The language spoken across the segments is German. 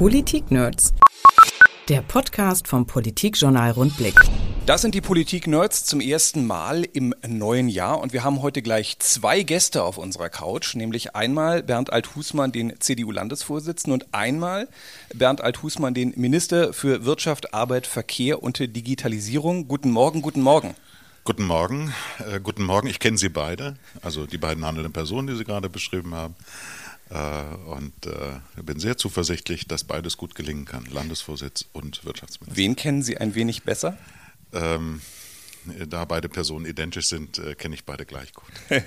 Politik-Nerds. Der Podcast vom Politikjournal Rundblick. Das sind die Politik-Nerds zum ersten Mal im neuen Jahr und wir haben heute gleich zwei Gäste auf unserer Couch, nämlich einmal Bernd Althusmann, den CDU-Landesvorsitzenden und einmal Bernd Althusmann, den Minister für Wirtschaft, Arbeit, Verkehr und Digitalisierung. Guten Morgen, guten Morgen. Guten Morgen, äh, guten Morgen. Ich kenne Sie beide, also die beiden handelnden Personen, die Sie gerade beschrieben haben. Äh, und äh, bin sehr zuversichtlich, dass beides gut gelingen kann, Landesvorsitz und Wirtschaftsminister. Wen kennen Sie ein wenig besser? Ähm, da beide Personen identisch sind, äh, kenne ich beide gleich gut.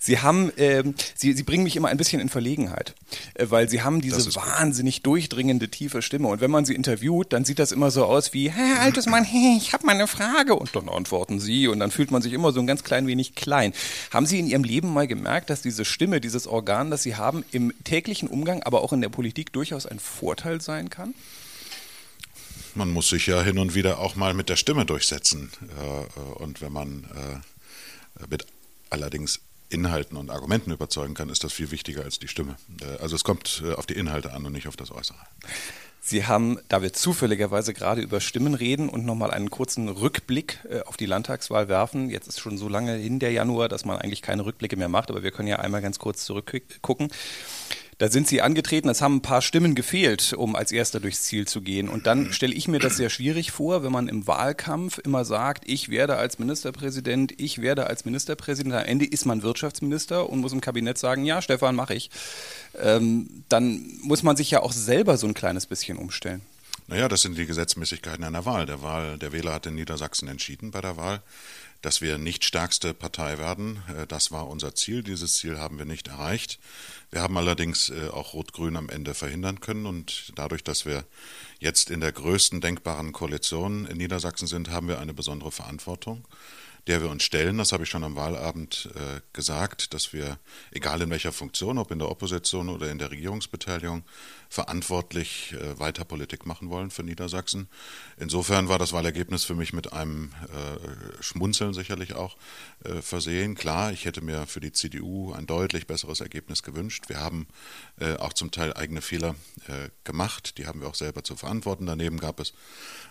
Sie haben, ähm, Sie, Sie bringen mich immer ein bisschen in Verlegenheit, äh, weil Sie haben diese wahnsinnig gut. durchdringende, tiefe Stimme. Und wenn man Sie interviewt, dann sieht das immer so aus wie, Herr altes Mann, hey, ich habe mal eine Frage. Und dann antworten Sie und dann fühlt man sich immer so ein ganz klein wenig klein. Haben Sie in Ihrem Leben mal gemerkt, dass diese Stimme, dieses Organ, das Sie haben, im täglichen Umgang, aber auch in der Politik durchaus ein Vorteil sein kann? Man muss sich ja hin und wieder auch mal mit der Stimme durchsetzen. Äh, und wenn man äh, mit allerdings Inhalten und Argumenten überzeugen kann, ist das viel wichtiger als die Stimme. Äh, also es kommt auf die Inhalte an und nicht auf das Äußere. Sie haben, da wir zufälligerweise gerade über Stimmen reden und nochmal einen kurzen Rückblick auf die Landtagswahl werfen. Jetzt ist schon so lange hin der Januar, dass man eigentlich keine Rückblicke mehr macht, aber wir können ja einmal ganz kurz zurückgucken. Da sind sie angetreten, es haben ein paar Stimmen gefehlt, um als Erster durchs Ziel zu gehen. Und dann stelle ich mir das sehr schwierig vor, wenn man im Wahlkampf immer sagt, ich werde als Ministerpräsident, ich werde als Ministerpräsident. Am Ende ist man Wirtschaftsminister und muss im Kabinett sagen, ja, Stefan, mache ich. Ähm, dann muss man sich ja auch selber so ein kleines bisschen umstellen. Naja, das sind die Gesetzmäßigkeiten einer Wahl. Der Wahl, der Wähler hat in Niedersachsen entschieden bei der Wahl dass wir nicht stärkste Partei werden. Äh, das war unser Ziel. Dieses Ziel haben wir nicht erreicht. Wir haben allerdings äh, auch Rot-Grün am Ende verhindern können. Und dadurch, dass wir jetzt in der größten denkbaren Koalition in Niedersachsen sind, haben wir eine besondere Verantwortung der wir uns stellen. Das habe ich schon am Wahlabend äh, gesagt, dass wir, egal in welcher Funktion, ob in der Opposition oder in der Regierungsbeteiligung, verantwortlich äh, weiter Politik machen wollen für Niedersachsen. Insofern war das Wahlergebnis für mich mit einem äh, Schmunzeln sicherlich auch äh, versehen. Klar, ich hätte mir für die CDU ein deutlich besseres Ergebnis gewünscht. Wir haben äh, auch zum Teil eigene Fehler äh, gemacht. Die haben wir auch selber zu verantworten. Daneben gab es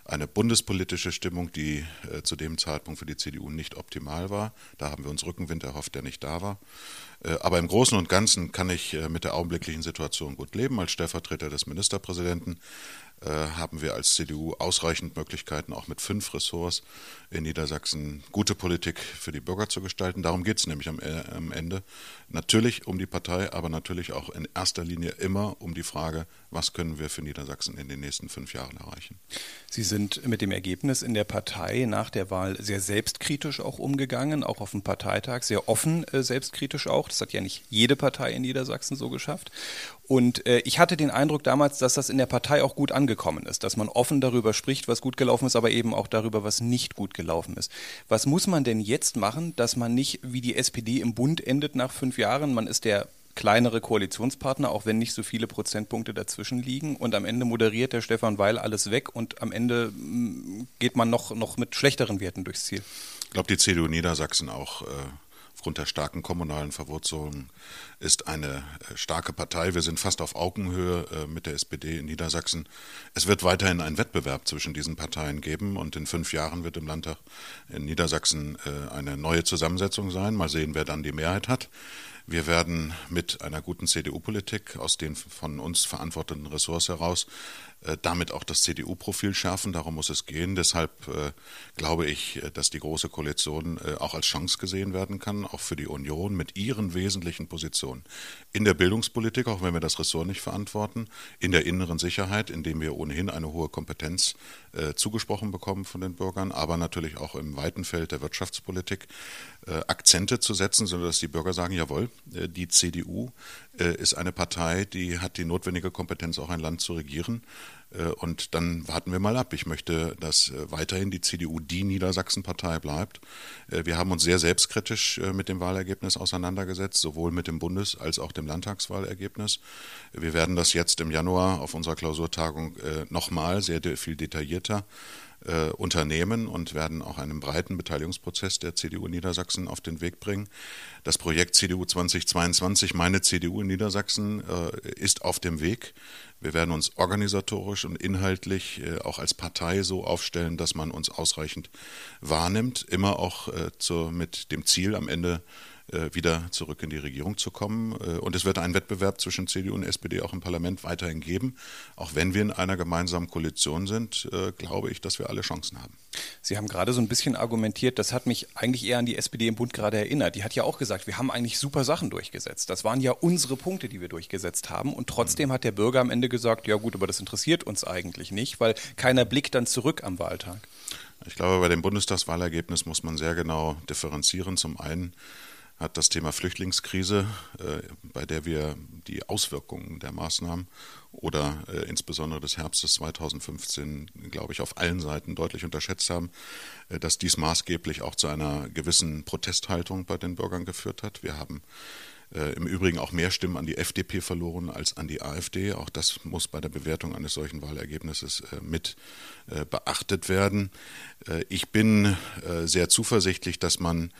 eine bundespolitische Stimmung, die zu dem Zeitpunkt für die CDU nicht optimal war. Da haben wir uns Rückenwind erhofft, der nicht da war. Äh, aber im Großen und Ganzen kann ich äh, mit der augenblicklichen Situation gut leben. Als Stellvertreter des Ministerpräsidenten äh, haben wir als CDU ausreichend Möglichkeiten, auch mit fünf Ressorts in Niedersachsen gute Politik für die Bürger zu gestalten. Darum geht es nämlich am, am, Ende. Natürlich um die Partei, aber natürlich auch in erster Linie immer um die Frage, was können wir für Niedersachsen in den nächsten fünf Jahren erreichen. Sie sind mit dem Ergebnis in der Partei nach der Wahl sehr selbstkritisch auch umgegangen, auch auf dem Parteitag, sehr offen äh, selbstkritisch auch. Das hat ja nicht jede Partei in Niedersachsen so geschafft. Und äh, ich hatte den Eindruck damals, dass das in der Partei auch gut angekommen ist, dass man offen darüber spricht, was gut gelaufen ist, aber eben auch darüber, was nicht gut gelaufen ist. Was muss man denn jetzt machen, dass man nicht wie die SPD im Bund endet nach fünf Jahren? Man ist der kleinere Koalitionspartner, auch wenn nicht so viele Prozentpunkte dazwischen liegen. Und am Ende moderiert der Stefan Weil alles weg und am Ende mm, geht man noch, noch mit schlechteren Werten durchs Ziel. Ich glaube, die CDU Niedersachsen auch äh, aufgrund der starken kommunalen Verwurzelung ist eine äh, starke Partei. Wir sind fast auf Augenhöhe äh, mit der SPD in Niedersachsen. Es wird weiterhin einen Wettbewerb zwischen diesen Parteien geben und in fünf Jahren wird im Landtag in Niedersachsen äh, eine neue Zusammensetzung sein. Mal sehen, wer dann die Mehrheit hat. Wir werden mit einer guten CDU-Politik aus den von uns verantworteten Ressorts heraus damit auch das CDU-Profil schärfen. Darum muss es gehen. Deshalb äh, glaube ich, äh, dass die Große Koalition äh, auch als Chance gesehen werden kann, auch für die Union mit ihren wesentlichen Positionen. In der Bildungspolitik, auch wenn wir das Ressort nicht verantworten, in der inneren Sicherheit, indem wir ohnehin eine hohe Kompetenz äh, zugesprochen bekommen von den Bürgern, aber natürlich auch im weiten Feld der Wirtschaftspolitik äh, Akzente zu setzen, sodass die Bürger sagen, jawohl, die CDU ist eine Partei, die hat die notwendige Kompetenz, auch ein Land zu regieren. Äh, und dann warten wir mal ab. Ich möchte, dass äh, weiterhin die CDU die Niedersachsen-Partei bleibt. Äh, wir haben uns sehr selbstkritisch mit dem Wahlergebnis auseinandergesetzt, sowohl mit dem Bundes- als auch dem Landtagswahlergebnis. Wir werden das jetzt im Januar auf unserer Klausurtagung nochmal sehr viel detaillierter äh, Unternehmen und werden auch einen breiten Beteiligungsprozess der CDU Niedersachsen auf den Weg bringen. Das Projekt CDU 2022, meine CDU in Niedersachsen, äh, ist auf dem Weg. Wir werden uns organisatorisch und inhaltlich äh, auch als Partei so aufstellen, dass man uns ausreichend wahrnimmt, immer auch äh, zur, mit dem Ziel am Ende wieder zurück in die Regierung zu kommen. Äh, und es wird einen Wettbewerb zwischen CDU und SPD auch im Parlament weiterhin geben. Auch wenn wir in einer gemeinsamen Koalition sind, äh, glaube ich, dass wir alle Chancen haben. Sie haben gerade so ein bisschen argumentiert, das hat mich eigentlich eher an die SPD im Bund gerade erinnert. Die hat ja auch gesagt, wir haben eigentlich super Sachen durchgesetzt. Das waren ja unsere Punkte, die wir durchgesetzt haben. Und trotzdem hat der Bürger am Ende gesagt, ja gut, aber das interessiert uns eigentlich nicht, weil keiner blickt dann zurück am Wahltag. Ich glaube, bei dem Bundestagswahlergebnis muss man sehr genau differenzieren. Zum einen hat das Thema Flüchtlingskrise, äh, bei der wir die Auswirkungen der Maßnahmen oder äh, insbesondere des Herbstes 2015, glaube ich, auf allen Seiten deutlich unterschätzt haben, äh, dass dies maßgeblich auch zu einer gewissen Protesthaltung bei den Bürgern geführt hat. Wir haben Im Übrigen auch mehr Stimmen an die FDP verloren als an die AfD. Auch das muss bei der Bewertung eines solchen Wahlergebnisses mit beachtet werden. Ich bin sehr zuversichtlich, dass man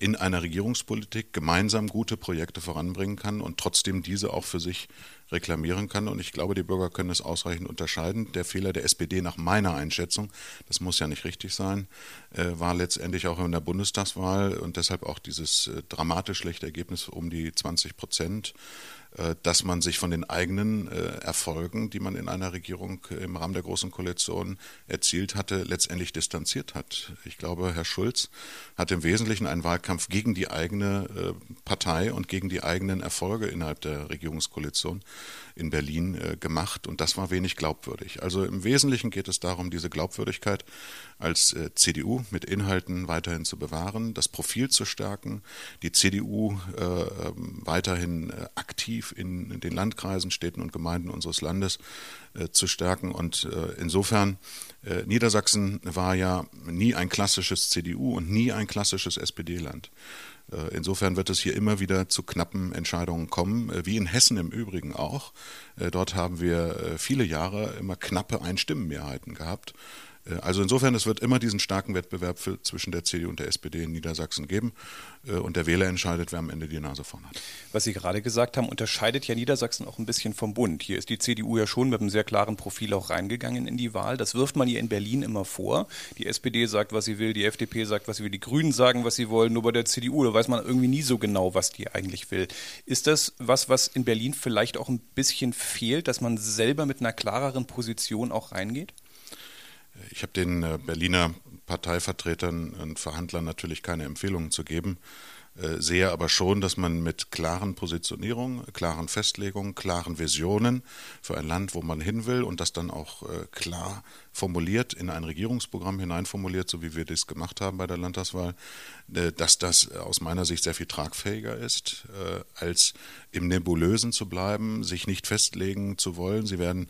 in einer Regierungspolitik gemeinsam gute Projekte voranbringen kann und trotzdem diese auch für sich reklamieren kann. Und ich glaube, die Bürger können es ausreichend unterscheiden. Der Fehler der SPD nach meiner Einschätzung, das muss ja nicht richtig sein, äh, war letztendlich auch in der Bundestagswahl und deshalb auch dieses äh, dramatisch schlechte Ergebnis um die 20 Prozent äh, dass man sich von den eigenen Erfolgen, die man in einer Regierung im Rahmen der Großen Koalition erzielt hatte, letztendlich distanziert hat. Ich glaube, Herr Schulz hat im Wesentlichen einen Wahlkampf gegen die eigene Partei und gegen die eigenen Erfolge innerhalb der Regierungskoalition in Berlin äh, gemacht und das war wenig glaubwürdig. Also im Wesentlichen geht es darum, diese Glaubwürdigkeit als äh, CDU mit Inhalten weiterhin zu bewahren, das Profil zu stärken, die CDU äh, ähm, weiterhin äh, aktiv in, den Landkreisen, Städten und Gemeinden unseres Landes äh, zu stärken und äh, insofern Niedersachsen war ja nie ein klassisches CDU und nie ein klassisches SPD-Land. Äh, insofern wird es hier immer wieder zu knappen Entscheidungen kommen, äh, wie in Hessen im Übrigen auch. Äh, dort haben wir viele Jahre immer knappe Einstimmenmehrheiten gehabt. Äh, also insofern, es wird immer diesen starken Wettbewerb für, zwischen der CDU und der SPD in Niedersachsen geben. Äh, und der Wähler entscheidet, wer am Ende die Nase vorn hat. Was Sie gerade gesagt haben, unterscheidet ja Niedersachsen auch ein bisschen vom Bund. Hier ist die CDU ja schon mit einem sehr klaren Profil auch reingegangen in die Wahl. Das wirft man ihr in Berlin immer vor. Die SPD sagt, was sie will, die FDP sagt, was sie will, die Grünen sagen, was sie wollen. Nur bei der CDU, da weiß man irgendwie nie so genau, was die eigentlich will. Ist das was, was in Berlin vielleicht auch ein bisschen fehlt, dass man selber mit einer klareren Position auch reingeht? Ich habe den äh, Berliner Parteivertretern und Verhandlern natürlich keine Empfehlungen zu geben, äh, sehe aber schon, dass man mit klaren Positionierungen, klaren Festlegungen, klaren Visionen für ein Land, wo man hin will und das dann auch äh, klar formuliert, in ein Regierungsprogramm hineinformuliert, so wie wir das gemacht haben bei der Landtagswahl, dass das aus meiner Sicht sehr viel tragfähiger ist, als im Nebulösen zu bleiben, sich nicht festlegen zu wollen. Sie werden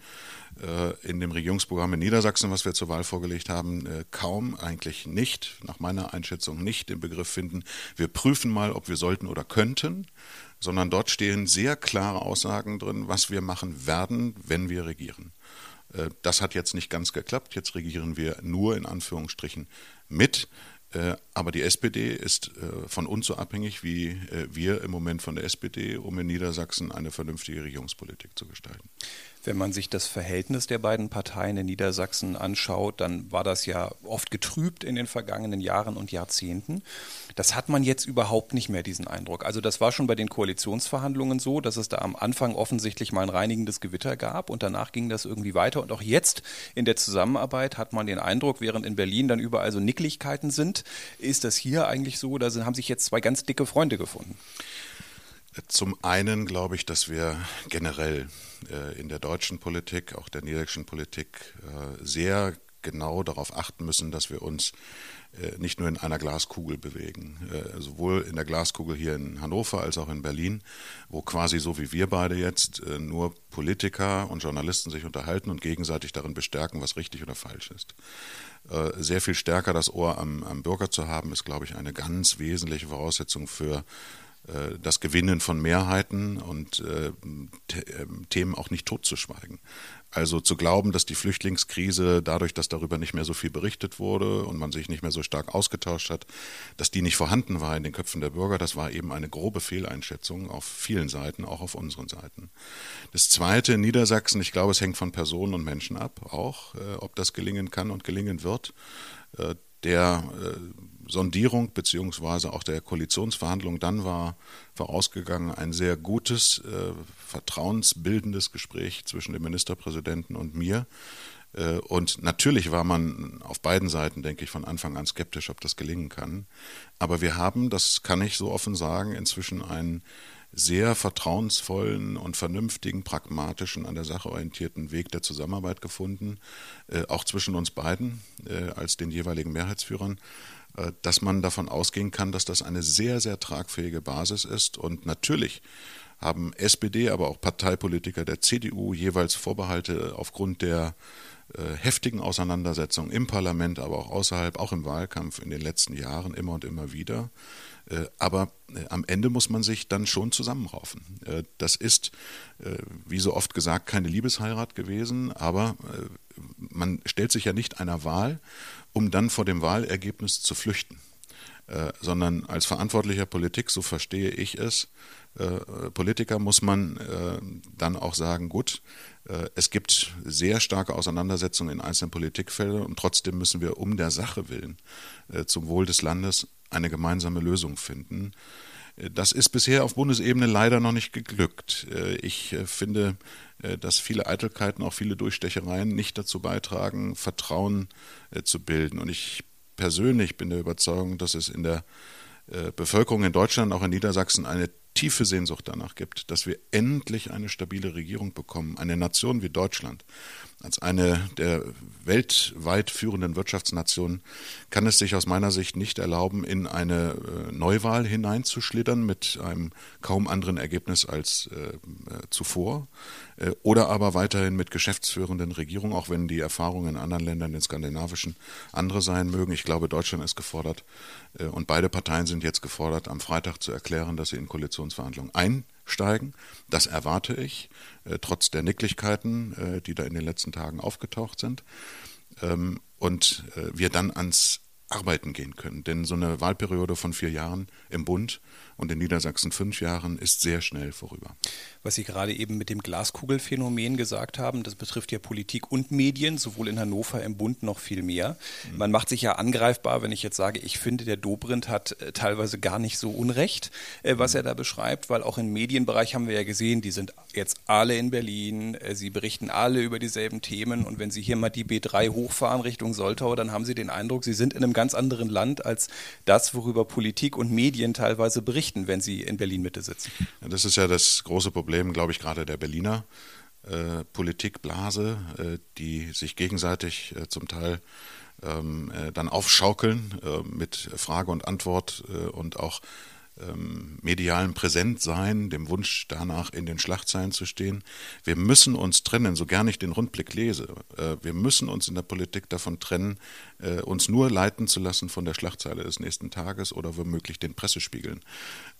in dem Regierungsprogramm in Niedersachsen, was wir zur Wahl vorgelegt haben, äh, kaum, eigentlich nicht, nach meiner Einschätzung nicht den Begriff finden, wir prüfen mal, ob wir sollten oder könnten, sondern dort stehen sehr klare Aussagen drin, was wir machen werden, wenn wir regieren. Äh, das hat jetzt nicht ganz geklappt. Jetzt regieren wir nur in Anführungsstrichen mit. Aber die SPD ist von uns so abhängig wie wir im Moment von der SPD, um in Niedersachsen eine vernünftige Regierungspolitik zu gestalten. Wenn man sich das Verhältnis der beiden Parteien in Niedersachsen anschaut, dann war das ja oft getrübt in den vergangenen Jahren und Jahrzehnten. Das hat man jetzt überhaupt nicht mehr, diesen Eindruck. Also das war schon bei den Koalitionsverhandlungen so, dass es da am Anfang offensichtlich mal ein reinigendes Gewitter gab und danach ging das irgendwie weiter. Und auch jetzt in der Zusammenarbeit hat man den Eindruck, während in Berlin dann überall so Nicklichkeiten sind, ist das hier eigentlich so, da haben sich jetzt zwei ganz dicke Freunde gefunden. Zum einen glaube ich, dass wir generell äh, in der deutschen Politik, auch der niederländischen Politik, äh, sehr genau darauf achten müssen, dass wir uns äh, nicht nur in einer Glaskugel bewegen. Sowohl in der Glaskugel hier in Hannover als auch in Berlin, wo quasi so wie wir beide jetzt nur Politiker und Journalisten sich unterhalten und gegenseitig darin bestärken, was richtig oder falsch ist. Sehr viel stärker das Ohr am, am Bürger zu haben, ist, glaube ich, eine ganz wesentliche Voraussetzung für das Gewinnen von Mehrheiten und äh, ähm, Themen auch nicht totzuschweigen. Also zu glauben, dass die Flüchtlingskrise dadurch, dass darüber nicht mehr so viel berichtet wurde und man sich nicht mehr so stark ausgetauscht hat, dass die nicht vorhanden war in den Köpfen der Bürger, das war eben eine grobe Fehleinschätzung auf vielen Seiten, auch auf unseren Seiten. Das Zweite Niedersachsen, ich glaube, es hängt von Personen und Menschen ab, auch äh, ob das gelingen kann und gelingen wird. Der äh, Sondierung beziehungsweise auch der Koalitionsverhandlung dann war vorausgegangen ein sehr gutes, äh, vertrauensbildendes Gespräch zwischen dem Ministerpräsidenten und mir. Äh, und natürlich war man auf beiden Seiten, denke ich, von Anfang an skeptisch, ob das gelingen kann. Aber wir haben, das kann ich so offen sagen, inzwischen einen sehr vertrauensvollen und vernünftigen, pragmatischen, an der Sache orientierten Weg der Zusammenarbeit gefunden, äh, auch zwischen uns beiden äh, als den jeweiligen Mehrheitsführern. Äh, dass man davon ausgehen kann, dass das eine sehr, sehr tragfähige Basis ist. Und natürlich haben SPD, aber auch Parteipolitiker der CDU jeweils Vorbehalte aufgrund der äh, heftigen Auseinandersetzungen im Parlament, aber auch außerhalb, auch im Wahlkampf in den letzten Jahren immer und immer wieder. Äh, aber am Ende muss man sich dann schon zusammenraufen. Das ist, wie so oft gesagt, keine Liebesheirat gewesen, aber man stellt sich ja nicht einer Wahl, um dann vor dem Wahlergebnis zu flüchten, äh, sondern als verantwortlicher Politik, so verstehe ich es, äh, Politiker muss man äh, dann auch sagen, gut, äh, es gibt sehr starke Auseinandersetzungen in einzelnen Politikfeldern und trotzdem müssen wir um der Sache willen äh, zum Wohl des Landes eine gemeinsame Lösung finden. Das ist bisher auf Bundesebene leider noch nicht geglückt. Äh, ich äh, finde, äh, dass viele Eitelkeiten, auch viele Durchstechereien nicht dazu beitragen, Vertrauen zu bilden. Und ich persönlich bin der Überzeugung, dass es in der Bevölkerung in Deutschland, auch in Niedersachsen, eine tiefe Sehnsucht danach gibt, dass wir endlich eine stabile Regierung bekommen, eine Nation wie Deutschland. Als eine der weltweit führenden Wirtschaftsnationen kann es sich aus meiner Sicht nicht erlauben, in eine äh, Neuwahl hineinzuschlittern mit einem kaum anderen Ergebnis als äh, äh zuvor oder aber weiterhin mit geschäftsführenden Regierungen, auch wenn die Erfahrungen in anderen Ländern, den skandinavischen, andere sein mögen. Ich glaube, Deutschland ist gefordert und beide Parteien sind jetzt gefordert, am Freitag zu erklären, dass sie in Koalitionsverhandlungen einsteigen. Das erwarte ich, äh, trotz der Nicklichkeiten, die da in den letzten Tagen aufgetaucht sind. Ähm, und wir dann ans Arbeiten gehen können. Denn so eine Wahlperiode von vier Jahren im Bund und in Niedersachsen fünf Jahren ist sehr schnell vorüber. Was Sie gerade eben mit dem Glaskugelphänomen gesagt haben, das betrifft ja Politik und Medien, sowohl in Hannover im Bund noch viel mehr. Mhm. Man macht sich ja angreifbar, wenn ich jetzt sage, ich finde, der Dobrindt hat äh, teilweise gar nicht so Unrecht, äh, was mhm. er da beschreibt, weil auch im Medienbereich haben wir ja gesehen, die sind jetzt alle in Berlin, äh, sie berichten alle über dieselben Themen und wenn Sie hier mal die B3 hochfahren Richtung Soltau, dann haben Sie den Eindruck, Sie sind in einem ganz anderen Land als das, worüber Politik und Medien teilweise berichten berichten, wenn Sie in Berlin-Mitte sitzen? Ja, das ist ja das große Problem, glaube ich, gerade der Berliner äh, Politikblase, äh, die sich gegenseitig äh, zum Teil ähm, äh, dann aufschaukeln äh, mit Frage und Antwort äh, und auch ähm, medialen Präsentsein, dem Wunsch danach in den Schlagzeilen zu stehen. Wir müssen uns trennen, so gern ich den Rundblick lese. Äh, wir müssen uns in der Politik davon trennen, äh, uns nur leiten zu lassen von der Schlagzeile des nächsten Tages oder womöglich den Pressespiegeln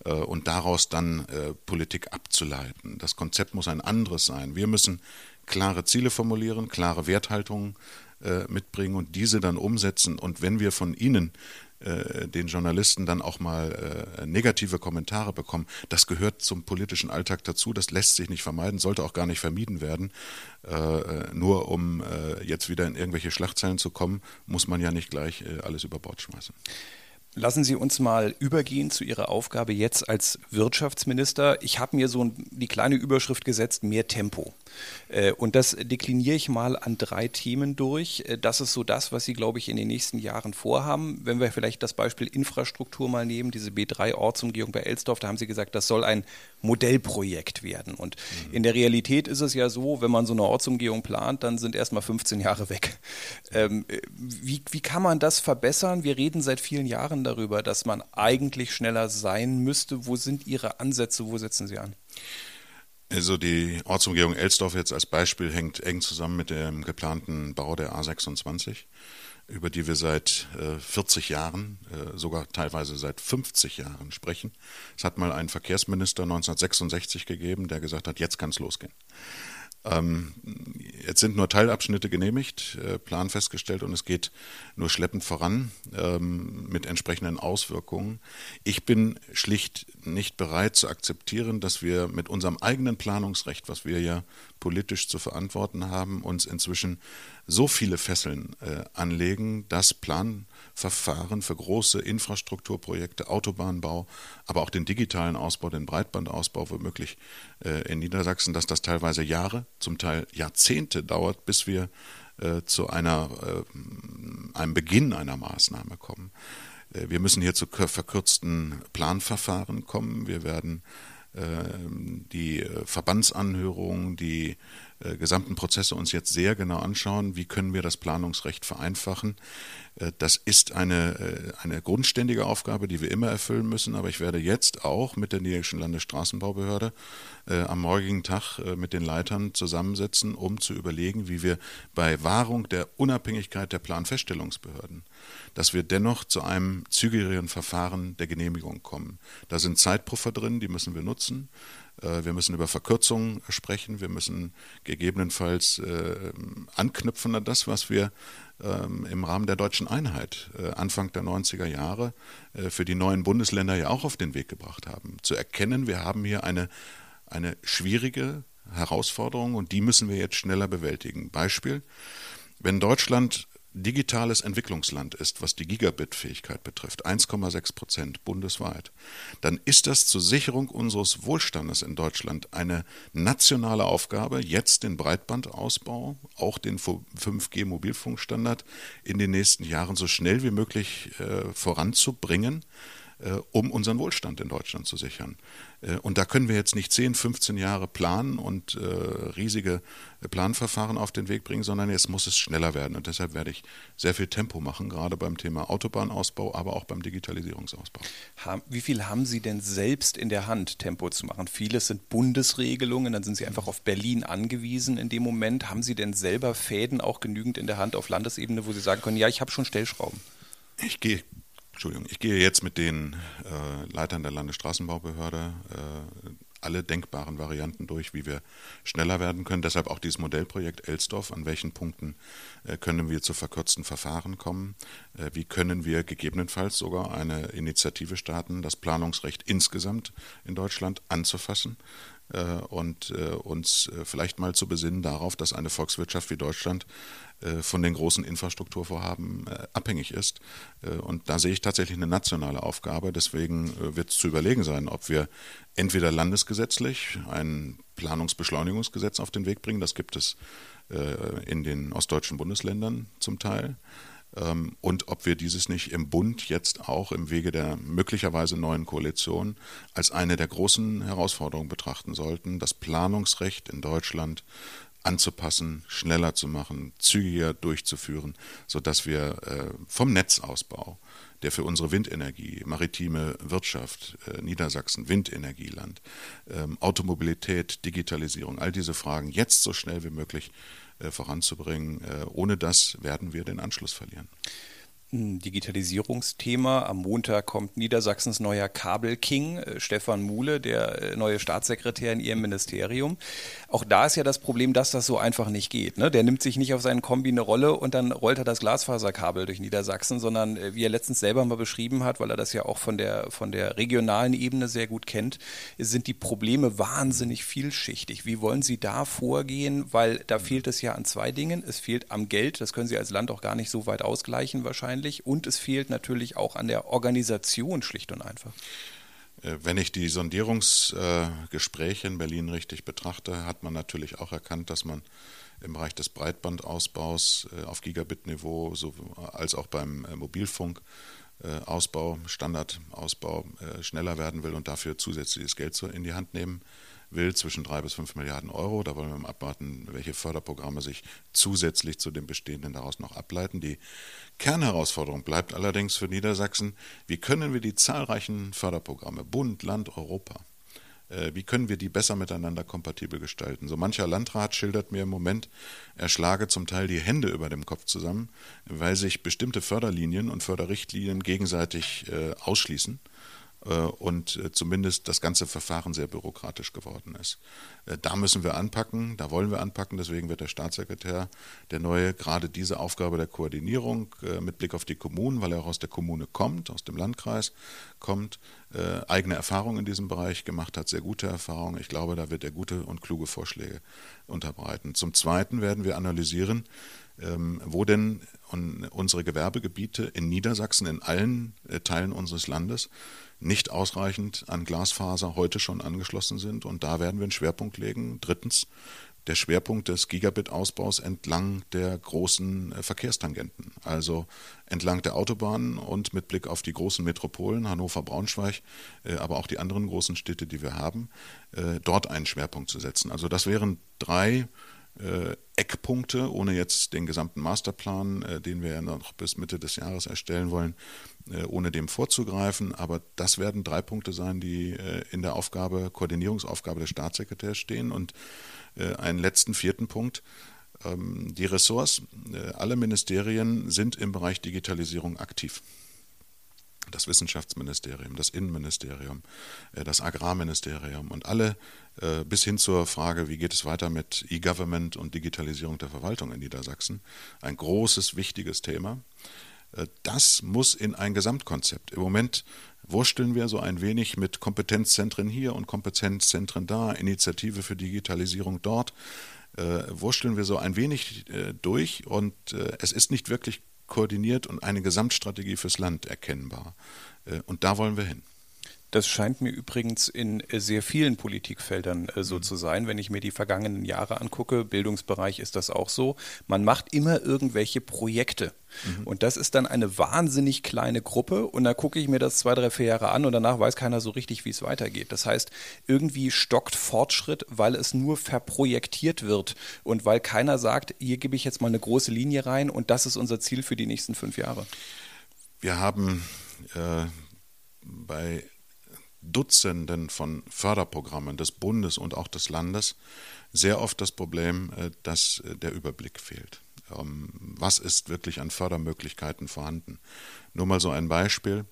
äh, und daraus dann äh, Politik abzuleiten. Das Konzept muss ein anderes sein. Wir müssen klare Ziele formulieren, klare Werthaltungen äh, mitbringen und diese dann umsetzen. Und wenn wir von Ihnen den Journalisten dann auch mal äh, negative Kommentare bekommen. Das gehört zum politischen Alltag dazu. Das lässt sich nicht vermeiden, sollte auch gar nicht vermieden werden. Äh, äh nur um äh, jetzt wieder in irgendwelche Schlagzeilen zu kommen, muss man ja nicht gleich äh, alles über Bord schmeißen. Lassen Sie uns mal übergehen zu Ihrer Aufgabe jetzt als Wirtschaftsminister. Ich habe mir so die kleine Überschrift gesetzt, mehr Tempo. Äh, und das dekliniere ich mal an drei Themen durch. Äh, das ist so das, was Sie, glaube ich, in den nächsten Jahren vorhaben. Wenn wir vielleicht das Beispiel Infrastruktur mal nehmen, diese B3-Ortsumgehung bei Elsdorf, da haben Sie gesagt, das soll ein Modellprojekt werden. Und mhm. in der Realität ist es ja so, wenn man so eine Ortsumgehung plant, dann sind erstmal 15 Jahre weg. Ähm, äh, wie, wie kann man das verbessern? Wir reden seit vielen Jahren darüber, dass man eigentlich schneller sein müsste. Wo sind Ihre Ansätze? Wo setzen Sie an? Also die Ortsumgehung Elsdorf jetzt als Beispiel hängt eng zusammen mit dem geplanten Bau der A26. über die wir seit äh, 40 Jahren, äh, sogar teilweise seit 50 Jahren sprechen. Es hat mal einen Verkehrsminister 1966 gegeben, der gesagt hat, jetzt kann es losgehen. Ähm, jetzt sind nur Teilabschnitte genehmigt, äh, Plan festgestellt und es geht nur schleppend voran ähm, mit entsprechenden Auswirkungen. Ich bin schlicht nicht bereit zu akzeptieren, dass wir mit unserem eigenen Planungsrecht, was wir ja politisch zu verantworten haben, uns inzwischen so viele Fesseln äh, anlegen, dass Plan Verfahren für große Infrastrukturprojekte, Autobahnbau, aber auch den digitalen Ausbau, den Breitbandausbau womöglich äh, in Niedersachsen, dass das teilweise Jahre, zum Teil Jahrzehnte dauert, bis wir äh, zu einer, äh, einem Beginn einer Maßnahme kommen. Wir müssen hier zu verkürzten Planverfahren kommen. Wir werden die Verbandsanhörungen, die gesamten Prozesse uns jetzt sehr genau anschauen. Wie können wir das Planungsrecht vereinfachen? Äh, das ist eine, äh, eine grundständige Aufgabe, die wir immer erfüllen müssen. Aber ich werde jetzt auch mit der Niederländischen Landesstraßenbaubehörde äh, am morgigen Tag äh, mit den Leitern zusammensetzen, um zu überlegen, wie wir bei Wahrung der Unabhängigkeit der Planfeststellungsbehörden, dass wir dennoch zu einem zügigeren Verfahren der Genehmigung kommen. Da sind Zeitpuffer drin, die müssen wir nutzen. Äh, wir müssen über Verkürzungen sprechen. Wir müssen gegebenenfalls äh, anknüpfen an das, was wir ähm, im Rahmen der deutschen Einheit äh, Anfang der 90er Jahre für die neuen Bundesländer ja auch auf den Weg gebracht haben. Zu erkennen, wir haben hier eine, eine schwierige Herausforderung und die müssen wir jetzt schneller bewältigen. Beispiel, wenn Deutschland digitales Entwicklungsland ist, was die Gigabit-Fähigkeit betrifft, 1,6 Prozent bundesweit, dann ist das zur Sicherung unseres Wohlstandes in Deutschland eine nationale Aufgabe, jetzt den Breitbandausbau, auch den 5G-Mobilfunkstandard in den nächsten Jahren so schnell wie möglich äh, voranzubringen um unseren Wohlstand in Deutschland zu sichern. Äh, und da können wir jetzt nicht 10, 15 Jahre planen und äh, riesige Planverfahren auf den Weg bringen, sondern jetzt muss es schneller werden. Und deshalb werde ich sehr viel Tempo machen, gerade beim Thema Autobahnausbau, aber auch beim Digitalisierungsausbau. Wie viel haben Sie denn selbst in der Hand, Tempo zu machen? Vieles sind Bundesregelungen, dann sind Sie einfach auf Berlin angewiesen in dem Moment. Haben Sie denn selber Fäden auch genügend in der Hand auf Landesebene, wo Sie sagen können, ja, ich habe schon Stellschrauben? Ich gehe Entschuldigung, ich gehe jetzt mit den äh, Leitern der Landesstraßenbaubehörde äh, alle denkbaren Varianten durch, wie wir schneller werden können. Deshalb auch dieses Modellprojekt Elsdorf. An welchen Punkten äh, können wir zu verkürzten Verfahren kommen? Äh, wie können wir gegebenenfalls sogar eine Initiative starten, das Planungsrecht insgesamt in Deutschland anzufassen? Äh, und äh, uns äh, vielleicht mal zu besinnen darauf, dass eine Volkswirtschaft wie Deutschland von den großen Infrastrukturvorhaben abhängig ist. Und da sehe ich tatsächlich eine nationale Aufgabe. Deswegen wird es zu überlegen sein, ob wir entweder landesgesetzlich ein Planungsbeschleunigungsgesetz auf den Weg bringen. Das gibt es in den ostdeutschen Bundesländern zum Teil und ob wir dieses nicht im Bund jetzt auch im Wege der möglicherweise neuen Koalition als eine der großen Herausforderungen betrachten sollten, das Planungsrecht in Deutschland anzupassen, schneller zu machen, zügiger durchzuführen, sodass wir äh, vom Netzausbau, der für unsere Windenergie, maritime Wirtschaft, äh, Niedersachsen, Windenergieland, ähm, Automobilität, Digitalisierung, all diese Fragen jetzt so schnell wie möglich voranzubringen. Äh, ohne das werden wir den Anschluss verlieren. Digitalisierungsthema. Am Montag kommt Niedersachsens neuer Kabelking, äh, Stefan Muhle, der äh, neue Staatssekretär in Ihrem Ministerium. Auch da ist ja das Problem, dass das so einfach nicht geht. Ne? Der nimmt sich nicht auf seinen Kombi eine Rolle und dann rollt er das Glasfaserkabel durch Niedersachsen, sondern äh, wie er letztens selber mal beschrieben hat, weil er das ja auch von der, von der regionalen Ebene sehr gut kennt, sind die Probleme wahnsinnig vielschichtig. Wie wollen Sie da vorgehen? Weil da fehlt es ja an zwei Dingen. Es fehlt am Geld, das können Sie als Land auch gar nicht so weit ausgleichen wahrscheinlich wahrscheinlich. Und es fehlt natürlich auch an der Organisation schlicht und einfach. Äh, wenn ich die Sondierungsgespräche in Berlin richtig betrachte, hat man natürlich auch erkannt, dass man im Bereich des Breitbandausbaus äh, auf Gigabit-Niveau als auch beim äh, Mobilfunkausbau, Standardausbau schneller werden will und dafür zusätzliches Geld in die Hand nehmen will, zwischen drei bis fünf Milliarden Euro. Da wollen wir mal abwarten, welche Förderprogramme sich zusätzlich zu den bestehenden daraus noch ableiten. Die Kernherausforderung bleibt allerdings für Niedersachsen, wie können wir die zahlreichen Förderprogramme, Bund, Land, Europa, Äh, wie können wir die besser miteinander kompatibel gestalten? So mancher Landrat schildert mir im Moment, er schlage zum Teil die Hände über dem Kopf zusammen, weil sich bestimmte Förderlinien und Förderrichtlinien gegenseitig äh, ausschließen und äh, zumindest das ganze Verfahren sehr bürokratisch geworden ist. Äh, da müssen wir anpacken, da wollen wir anpacken, deswegen wird der Staatssekretär, der neue, gerade diese Aufgabe der Koordinierung mit Blick auf die Kommunen, weil er auch aus der Kommune kommt, aus dem Landkreis kommt, eigene Erfahrungen in diesem Bereich gemacht hat, sehr gute Erfahrungen. Ich glaube, da wird er gute und kluge Vorschläge unterbreiten. Zum Zweiten werden wir analysieren, wo denn unsere Gewerbegebiete in Niedersachsen, in allen Teilen unseres Landes, nicht ausreichend an Glasfaser heute schon angeschlossen sind. Und da werden wir einen Schwerpunkt legen. Drittens, der Schwerpunkt des Gigabit-Ausbaus entlang der großen äh, Verkehrstangenten, also entlang der Autobahnen und mit Blick auf die großen Metropolen, Hannover, Braunschweig, äh, aber auch die anderen großen Städte, die wir haben, äh, dort einen Schwerpunkt zu setzen. Also das wären drei äh, Eckpunkte, ohne jetzt den gesamten Masterplan, äh, den wir ja noch bis Mitte des Jahres erstellen wollen, äh, ohne dem vorzugreifen. Aber das werden drei Punkte sein, die äh, in der Aufgabe, Koordinierungsaufgabe des Staatssekretärs stehen. Und äh, einen letzten vierten Punkt. Ähm, die Ressorts, äh, alle Ministerien sind im Bereich Digitalisierung aktiv das Wissenschaftsministerium, das Innenministerium, äh, das Agrarministerium und alle äh, bis hin zur Frage, wie geht es weiter mit E-Government und Digitalisierung der Verwaltung in Niedersachsen. Ein großes, wichtiges Thema. Äh, das muss in ein Gesamtkonzept. Im Moment wursteln wir so ein wenig mit Kompetenzzentren hier und Kompetenzzentren da, Initiative für Digitalisierung dort. Äh, wursteln wir so ein wenig äh, durch und äh, es ist nicht wirklich koordiniert und eine Gesamtstrategie fürs Land erkennbar. Äh, und da wollen wir hin. Das scheint mir übrigens in äh, sehr vielen Politikfeldern äh, so mhm. zu sein. Wenn ich mir die vergangenen Jahre angucke, Bildungsbereich ist das auch so. Man macht immer irgendwelche Projekte. Mhm. Und das ist dann eine wahnsinnig kleine Gruppe. Und da gucke ich mir das zwei, drei, vier Jahre an und danach weiß keiner so richtig, wie es weitergeht. Das heißt, irgendwie stockt Fortschritt, weil es nur verprojektiert wird und weil keiner sagt, hier gebe ich jetzt mal eine große Linie rein und das ist unser Ziel für die nächsten fünf Jahre. Wir haben äh, bei Dutzenden von Förderprogrammen des Bundes und auch des Landes sehr oft das Problem, äh, dass äh, der Überblick fehlt. Ähm, was ist wirklich an Fördermöglichkeiten vorhanden? Nur mal so ein Beispiel.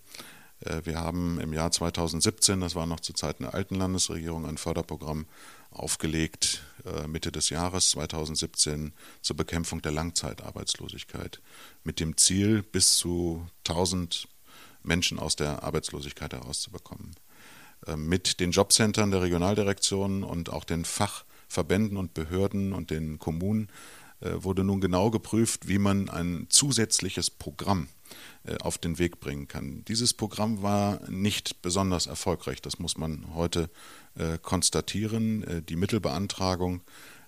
Äh, wir haben im Jahr 2017, das war noch zu Zeiten der alten Landesregierung, ein Förderprogramm aufgelegt, Mitte des Jahres 2017 zur Bekämpfung der Langzeitarbeitslosigkeit mit dem Ziel, bis zu 1000 Menschen aus der Arbeitslosigkeit herauszubekommen. Äh, mit den Jobcentern der Regionaldirektionen und auch den Fachverbänden und Behörden und den Kommunen äh, wurde nun genau geprüft, wie man ein zusätzliches Programm äh, auf den Weg bringen kann. Dieses Programm war nicht besonders erfolgreich, das muss man heute konstatieren. Die Mittelbeantragung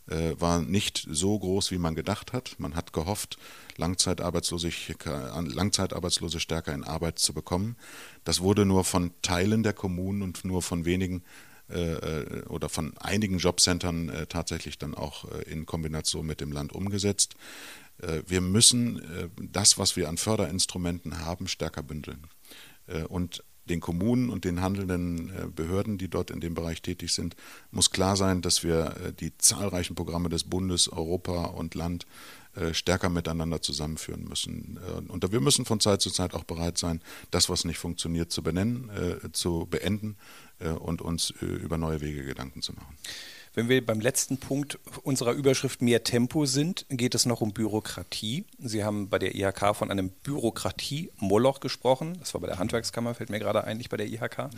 war nicht so groß, wie man gedacht hat. Man hat gehofft, Langzeitarbeitslose stärker in Arbeit zu bekommen. Das wurde nur von Teilen der Kommunen und nur von wenigen äh, äh, oder von einigen Jobcentern äh, tatsächlich dann auch in Kombination mit dem Land umgesetzt. wir müssen das, was wir an Förderinstrumenten haben, stärker bündeln. und den Kommunen und den handelnden Behörden, die dort in dem Bereich tätig sind, muss klar sein, dass wir die zahlreichen Programme des Bundes, Europa und Land äh, stärker miteinander zusammenführen müssen. Äh, und wir müssen von Zeit zu Zeit auch bereit sein, das, was nicht funktioniert, zu benennen, äh, zu beenden und uns über neue Wege Gedanken zu machen. Wenn wir beim letzten Punkt unserer Überschrift mehr Tempo sind, geht es noch um Bürokratie. Sie haben bei der IHK von einem Bürokratie-Moloch gesprochen. Das war bei der Handwerkskammer, fällt mir gerade ein, nicht bei der IHK. Ja,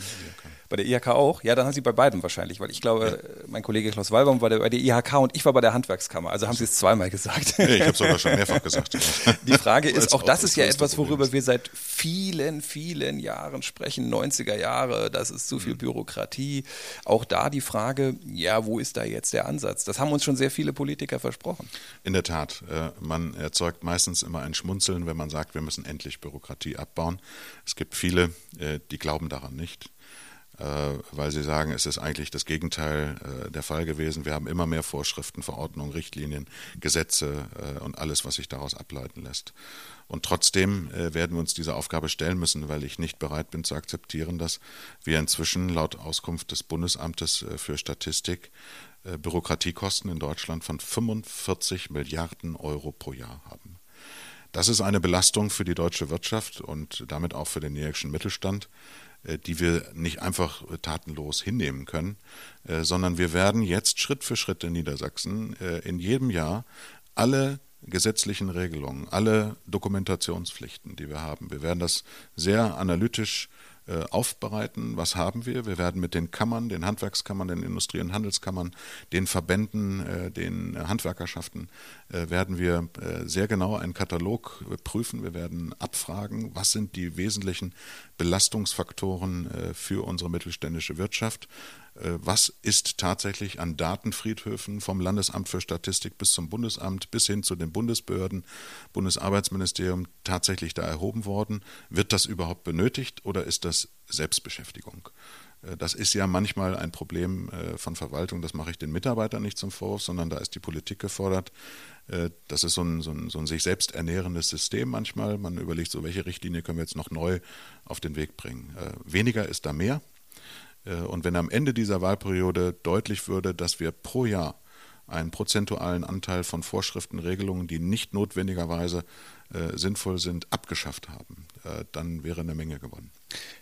bei der IHK auch? Ja, dann haben Sie bei beiden wahrscheinlich, weil ich glaube, ja. mein Kollege Klaus Wallbaum war bei der IHK und ich war bei der Handwerkskammer. Also haben Sie es zweimal gesagt. Nee, ich habe es sogar schon mehrfach gesagt. Die Frage ist, auch das ist ja etwas, worüber wir seit vielen, vielen Jahren sprechen, 90er Jahre, das ist zu viel mhm. Bürokratie. Auch da die Frage, ja, wo ist da jetzt der Ansatz? Das haben uns schon sehr viele Politiker versprochen. In der Tat. Äh, man erzeugt meistens immer ein Schmunzeln, wenn man sagt, wir müssen endlich Bürokratie abbauen. Es gibt viele, äh, die glauben daran nicht. Äh, weil sie sagen, es ist eigentlich das Gegenteil äh, der Fall gewesen. Wir haben immer mehr Vorschriften, Verordnungen, Richtlinien, Gesetze äh, und alles, was sich daraus ableiten lässt. Und trotzdem werden wir uns dieser Aufgabe stellen müssen, weil ich nicht bereit bin zu akzeptieren, dass wir inzwischen laut Auskunft des Bundesamtes für Statistik Bürokratiekosten in Deutschland von 45 Milliarden Euro pro Jahr haben. Das ist eine Belastung für die deutsche Wirtschaft und damit auch für den niederländischen Mittelstand. Äh, die wir nicht einfach äh, tatenlos hinnehmen können, äh, sondern wir werden jetzt Schritt für Schritt in Niedersachsen in jedem Jahr alle gesetzlichen Regelungen, alle Dokumentationspflichten, die wir haben. Wir werden das sehr analytisch aufbereiten. Was haben wir? Wir werden mit den Kammern, den Handwerkskammern, den Industrie- und Handelskammern, den Verbänden, äh, den Handwerkerschaften, äh, werden wir sehr genau einen Katalog prüfen. Wir werden abfragen, was sind die wesentlichen Belastungsfaktoren für unsere mittelständische Wirtschaft. Äh, was ist tatsächlich an Datenfriedhöfen vom Landesamt für Statistik bis zum Bundesamt bis hin zu den Bundesbehörden, Bundesarbeitsministerium tatsächlich da erhoben worden? Wird das überhaupt benötigt oder ist das Selbstbeschäftigung? Äh, das ist ja manchmal ein Problem äh, von Verwaltung, das mache ich den Mitarbeitern nicht zum Vorwurf, sondern da ist die Politik gefordert. Das ist so ein, so, ein, so ein, sich selbst ernährendes System manchmal. Man überlegt so, welche Richtlinie können wir jetzt noch neu auf den Weg bringen. Weniger ist da mehr. Äh, und wenn am Ende dieser Wahlperiode deutlich würde, dass wir pro Jahr einen prozentualen Anteil von Vorschriften, Regelungen, die nicht notwendigerweise äh, sinnvoll sind, abgeschafft haben, äh, dann wäre eine Menge gewonnen.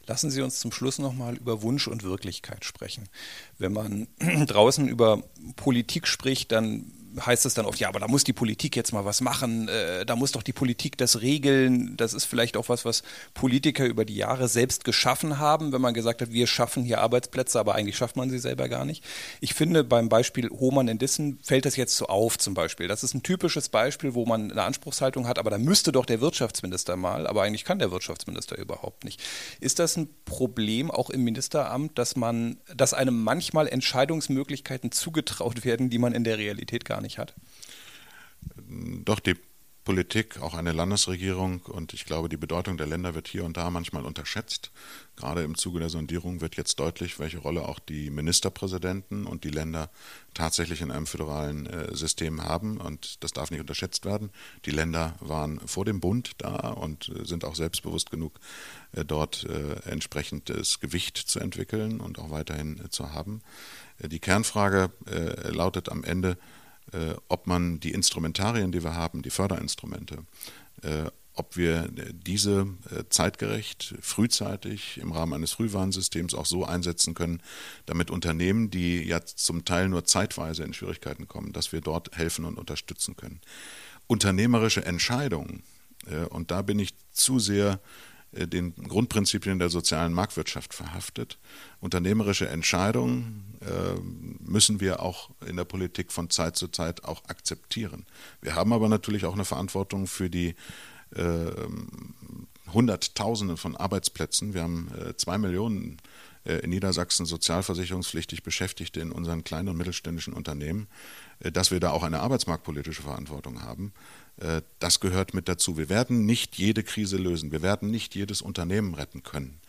Lassen Sie uns zum Schluss nochmal über Wunsch und Wirklichkeit sprechen. Wenn man draußen über Politik spricht, dann heißt es dann oft, ja, aber da muss die Politik jetzt mal was machen, äh, da muss doch die Politik das regeln. Das ist vielleicht auch was, was Politiker über die Jahre selbst geschaffen haben, wenn man gesagt hat, wir schaffen hier Arbeitsplätze, aber eigentlich schafft man sie selber gar nicht. Ich finde, beim Beispiel Hohmann in Dissen fällt das jetzt so auf zum Beispiel. Das ist ein typisches Beispiel, wo man eine Anspruchshaltung hat, aber da müsste doch der Wirtschaftsminister mal, aber eigentlich kann der Wirtschaftsminister überhaupt nicht. Ist das ein Problem auch im Ministeramt, dass man, dass einem manchmal Entscheidungsmöglichkeiten zugetraut werden, die man in der Realität gar nicht nicht hat? Doch, die Politik, auch eine Landesregierung und ich glaube, die Bedeutung der Länder wird hier und da manchmal unterschätzt. Gerade im Zuge der Sondierung wird jetzt deutlich, welche Rolle auch die Ministerpräsidenten und die Länder tatsächlich in einem föderalen äh, System haben und das darf nicht unterschätzt werden. Die Länder waren vor dem Bund da und äh, sind auch selbstbewusst genug, äh, dort äh, entsprechendes Gewicht zu entwickeln und auch weiterhin äh, zu haben. Die Kernfrage lautet am Ende, ob man die Instrumentarien, die wir haben, die Förderinstrumente, äh, ob wir diese äh, zeitgerecht, frühzeitig im Rahmen eines Frühwarnsystems auch so einsetzen können, damit Unternehmen, die ja zum Teil nur zeitweise in Schwierigkeiten kommen, dass wir dort helfen und unterstützen können. Unternehmerische Entscheidungen, und da bin ich zu sehr äh, den Grundprinzipien der sozialen Marktwirtschaft verhaftet. Unternehmerische Entscheidungen äh, müssen wir auch in der Politik von Zeit zu Zeit auch akzeptieren. Wir haben aber natürlich auch eine Verantwortung für die äh, Hunderttausende von Arbeitsplätzen. Wir haben zwei Millionen in Niedersachsen sozialversicherungspflichtig Beschäftigte in unseren kleinen und mittelständischen Unternehmen, dass wir da auch eine arbeitsmarktpolitische Verantwortung haben. Äh, das gehört mit dazu. Wir werden nicht jede Krise lösen. Wir werden nicht jedes Unternehmen retten können.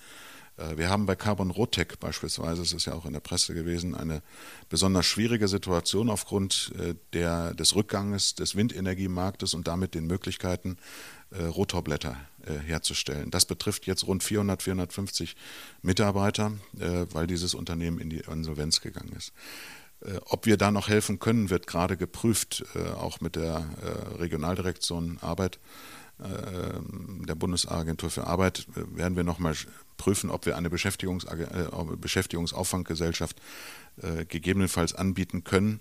Äh, wir haben bei Carbon Rotec beispielsweise, es ist ja auch in der Presse gewesen, eine besonders schwierige Situation aufgrund äh, der, des Rückganges des Windenergiemarktes und damit den Möglichkeiten, Rotorblätter herzustellen. Das betrifft jetzt rund 400, 450 Mitarbeiter, weil dieses Unternehmen in die Insolvenz gegangen ist. Äh, ob wir da noch helfen können, wird gerade geprüft, äh, auch mit der äh, Regionaldirektion Arbeit der Bundesagentur für Arbeit werden wir nochmal prüfen, ob wir eine Beschäftigungs Beschäftigungsauffanggesellschaft gegebenenfalls anbieten können.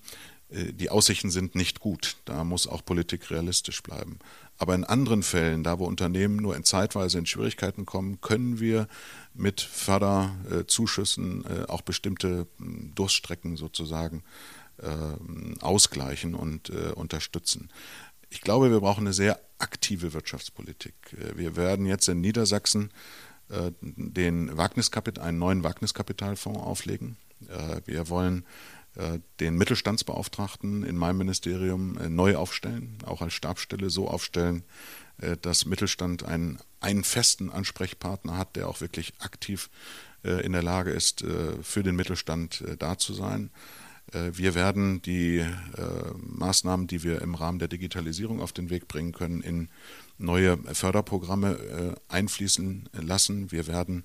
Die Aussichten sind nicht gut. Da muss auch Politik realistisch bleiben. Aber in anderen Fällen, da wo Unternehmen nur in zeitweise in Schwierigkeiten kommen, können wir mit Förderzuschüssen äh, auch bestimmte hm, Durststrecken sozusagen äh, ausgleichen und äh, unterstützen. Ich glaube, wir brauchen eine sehr aktive Wirtschaftspolitik. Wir werden jetzt in Niedersachsen den Wagniskapital, einen neuen Wagniskapitalfonds auflegen. Wir wollen den Mittelstandsbeauftragten in meinem Ministerium neu aufstellen, auch als Stabsstelle so aufstellen, dass Mittelstand einen, einen festen Ansprechpartner hat, der auch wirklich aktiv in der Lage ist, für den Mittelstand da zu sein. Wir werden die Maßnahmen, die wir im Rahmen der Digitalisierung auf den Weg bringen können, in neue Förderprogramme einfließen lassen. Wir werden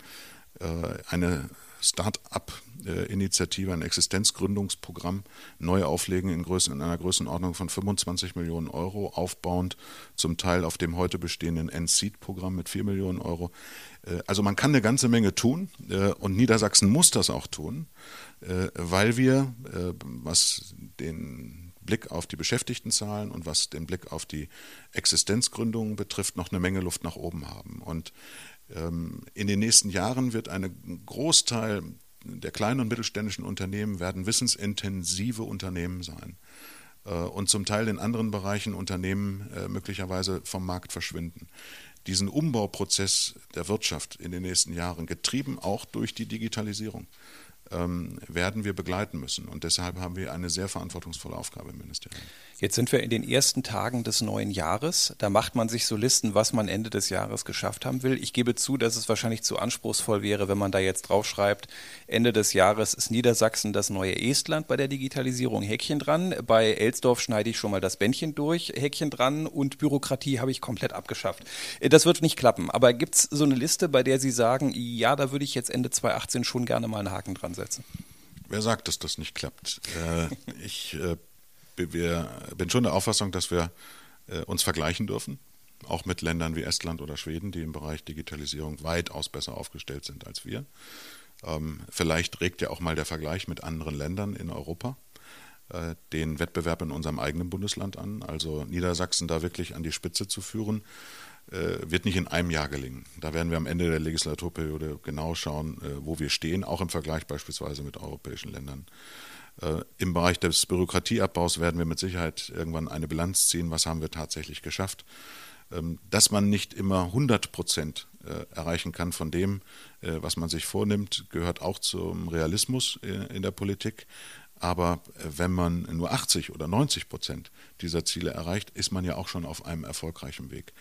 eine Start-up-Initiative, ein Existenzgründungsprogramm neu auflegen in, Größen, in einer Größenordnung von 25 Millionen Euro, aufbauend zum Teil auf dem heute bestehenden NSEED-Programm mit 4 Millionen Euro. Äh, also man kann eine ganze Menge tun äh, und Niedersachsen muss das auch tun, äh, weil wir, was den Blick auf die Beschäftigtenzahlen und was den Blick auf die Existenzgründungen betrifft, noch eine Menge Luft nach oben haben. Und in den nächsten Jahren wird ein Großteil der kleinen und mittelständischen Unternehmen werden wissensintensive Unternehmen sein äh, und zum Teil in anderen Bereichen Unternehmen äh, möglicherweise vom Markt verschwinden. Diesen Umbauprozess der Wirtschaft in den nächsten Jahren, getrieben auch durch die Digitalisierung, ähm, werden wir begleiten müssen. Und deshalb haben wir eine sehr verantwortungsvolle Aufgabe im Ministerium. Jetzt sind wir in den ersten Tagen des neuen Jahres. Da macht man sich so Listen, was man Ende des Jahres geschafft haben will. Ich gebe zu, dass es wahrscheinlich zu anspruchsvoll wäre, wenn man da jetzt draufschreibt, Ende des Jahres ist Niedersachsen das neue Estland bei der Digitalisierung. Häkchen dran. Bei Elsdorf schneide ich schon mal das Bändchen durch. Häkchen dran. Und Bürokratie habe ich komplett abgeschafft. Äh, das wird nicht klappen. Aber gibt es so eine Liste, bei der Sie sagen, ja, da würde ich jetzt Ende 2018 schon gerne mal einen Haken dran setzen? Wer sagt, dass das nicht klappt? Äh, ich äh, wir, bin schon der Auffassung, dass wir äh, uns vergleichen dürfen, auch mit Ländern wie Estland oder Schweden, die im Bereich Digitalisierung weitaus besser aufgestellt sind als wir. Ähm, vielleicht regt ja auch mal der Vergleich mit anderen Ländern in Europa äh, den Wettbewerb in unserem eigenen Bundesland an. Also Niedersachsen da wirklich an die Spitze zu führen, äh, wird nicht in einem Jahr gelingen. Da werden wir am Ende der Legislaturperiode genau schauen, wo wir stehen, auch im Vergleich beispielsweise mit europäischen Ländern. Äh, Im Bereich des Bürokratieabbaus werden wir mit Sicherheit irgendwann eine Bilanz ziehen, was haben wir tatsächlich geschafft. Ähm, dass man nicht immer 100 Prozent äh, erreichen kann von dem, äh, was man sich vornimmt, gehört auch zum Realismus in der Politik. Aber wenn man nur 80 oder 90 Prozent dieser Ziele erreicht, ist man ja auch schon auf einem erfolgreichen Weg.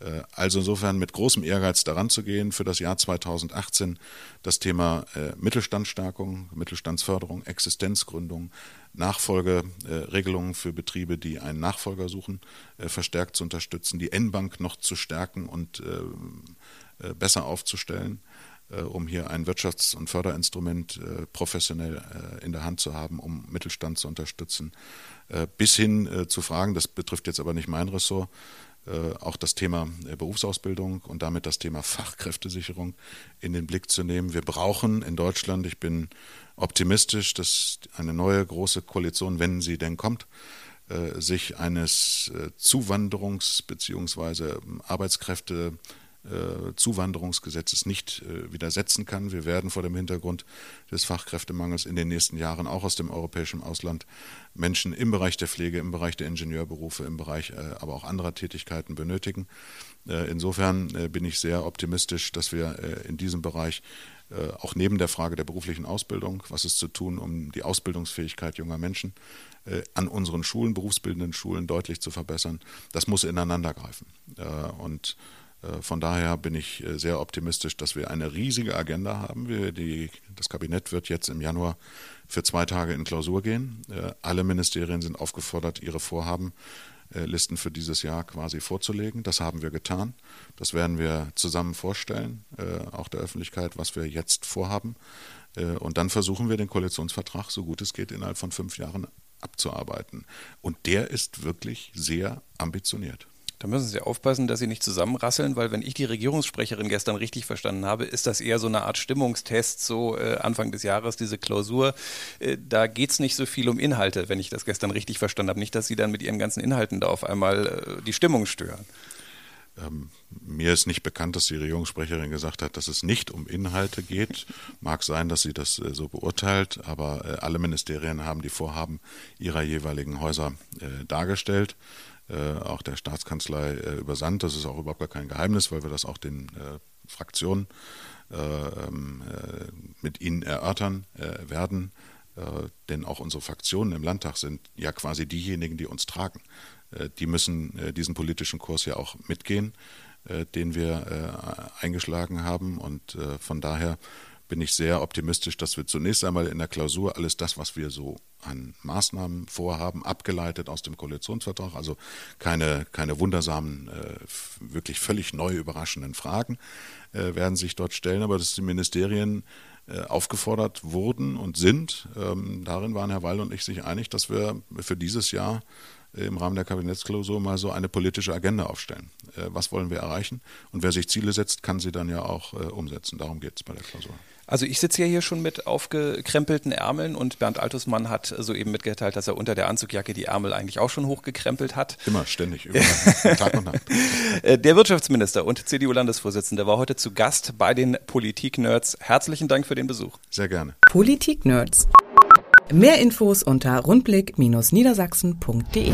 Äh, also insofern mit großem Ehrgeiz daran zu gehen, für das Jahr 2018 das Thema äh, Mittelstandsstärkung, Mittelstandsförderung, Existenzgründung, Nachfolgeregelungen für Betriebe, die einen Nachfolger suchen, äh, verstärkt zu unterstützen, die N-Bank noch zu stärken und besser aufzustellen um hier ein Wirtschafts- und Förderinstrument professionell in der Hand zu haben, um Mittelstand zu unterstützen. bis hin zu Fragen, das betrifft jetzt aber nicht mein Ressort, auch das Thema äh, Berufsausbildung und damit das Thema Fachkräftesicherung in den Blick zu nehmen. Wir brauchen in Deutschland, ich bin optimistisch, dass eine neue große Koalition, wenn sie denn kommt, äh, sich eines Zuwanderungs- bzw. Arbeitskräfte äh, Zuwanderungsgesetzes nicht äh, widersetzen kann. Wir werden vor dem Hintergrund des Fachkräftemangels in den nächsten Jahren auch aus dem europäischen Ausland Menschen im Bereich der Pflege, im Bereich der Ingenieurberufe, im Bereich äh, aber auch anderer Tätigkeiten benötigen. Insofern bin ich sehr optimistisch, dass wir in diesem Bereich auch neben der Frage der beruflichen Ausbildung, was ist zu tun, um die Ausbildungsfähigkeit junger Menschen an unseren Schulen, berufsbildenden Schulen deutlich zu verbessern, das muss ineinander greifen. Und von daher bin ich äh, sehr optimistisch, dass wir eine riesige Agenda haben. Wir, die, das Kabinett wird jetzt im Januar für zwei Tage in Klausur gehen. Äh, alle Ministerien sind aufgefordert, ihre Vorhabenlisten für dieses Jahr quasi vorzulegen. Das haben wir getan. Das werden wir zusammen vorstellen, auch der Öffentlichkeit, was wir jetzt vorhaben. Und dann versuchen wir den Koalitionsvertrag, so gut es geht, innerhalb von fünf Jahren abzuarbeiten. Und der ist wirklich sehr ambitioniert. Da müssen Sie aufpassen, dass Sie nicht zusammenrasseln, weil wenn ich die Regierungssprecherin gestern richtig verstanden habe, ist das eher so eine Art Stimmungstest, so äh, Anfang des Jahres, diese Klausur. Äh, da geht es nicht so viel um Inhalte, wenn ich das gestern richtig verstanden habe. Nicht, dass Sie dann mit Ihren ganzen Inhalten da auf einmal äh, die Stimmung stören. Ähm, mir ist nicht bekannt, dass die Regierungssprecherin gesagt hat, dass es nicht um Inhalte geht. Mag sein, dass sie das äh, so beurteilt, aber äh, alle Ministerien haben die Vorhaben ihrer jeweiligen Häuser äh, dargestellt. Äh, auch der Staatskanzlei äh, übersandt. Das ist auch überhaupt gar kein Geheimnis, weil wir das auch den äh, Fraktionen ähm, mit Ihnen erörtern werden. denn auch unsere Fraktionen im Landtag sind ja quasi diejenigen, die uns tragen. die müssen diesen politischen Kurs ja auch mitgehen, den wir eingeschlagen haben. Und von daher bin ich sehr optimistisch, dass wir zunächst einmal in der Klausur alles das, was wir so an Maßnahmen vorhaben, abgeleitet aus dem Koalitionsvertrag, also keine, keine wundersamen, äh, wirklich völlig neu überraschenden Fragen äh, werden sich dort stellen, aber dass die Ministerien äh, aufgefordert wurden und sind. Ähm, darin waren Herr Weil und ich sich einig, dass wir für dieses Jahr im Rahmen der Kabinettsklausur mal so eine politische Agenda aufstellen. Was wollen wir erreichen? Und wer sich Ziele setzt, kann sie dann ja auch umsetzen. Darum geht es bei der Klausur. Also ich sitze ja hier schon mit aufgekrempelten Ärmeln und Bernd Altusmann hat soeben mitgeteilt, dass er unter der Anzugjacke die Ärmel eigentlich auch schon hochgekrempelt hat. Immer, ständig, überall, Tag und Nacht. Äh, der Wirtschaftsminister und CDU-Landesvorsitzende war heute zu Gast bei den Politik-Nerds. Herzlichen Dank für den Besuch. Sehr gerne. Politik-Nerds. Mehr Infos unter rundblick-niedersachsen.de